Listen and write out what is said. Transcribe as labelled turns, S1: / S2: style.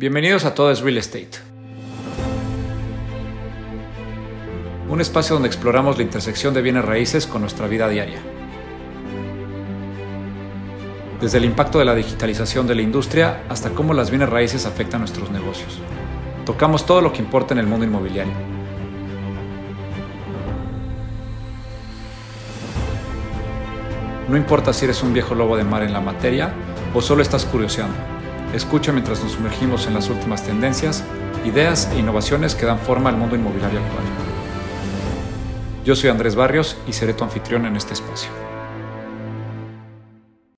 S1: Bienvenidos a Todo es Real Estate. Un espacio donde exploramos la intersección de bienes raíces con nuestra vida diaria. Desde el impacto de la digitalización de la industria hasta cómo las bienes raíces afectan nuestros negocios. Tocamos todo lo que importa en el mundo inmobiliario. No importa si eres un viejo lobo de mar en la materia o solo estás curioseando. Escucha mientras nos sumergimos en las últimas tendencias, ideas e innovaciones que dan forma al mundo inmobiliario actual. Yo soy Andrés Barrios y seré tu anfitrión en este espacio.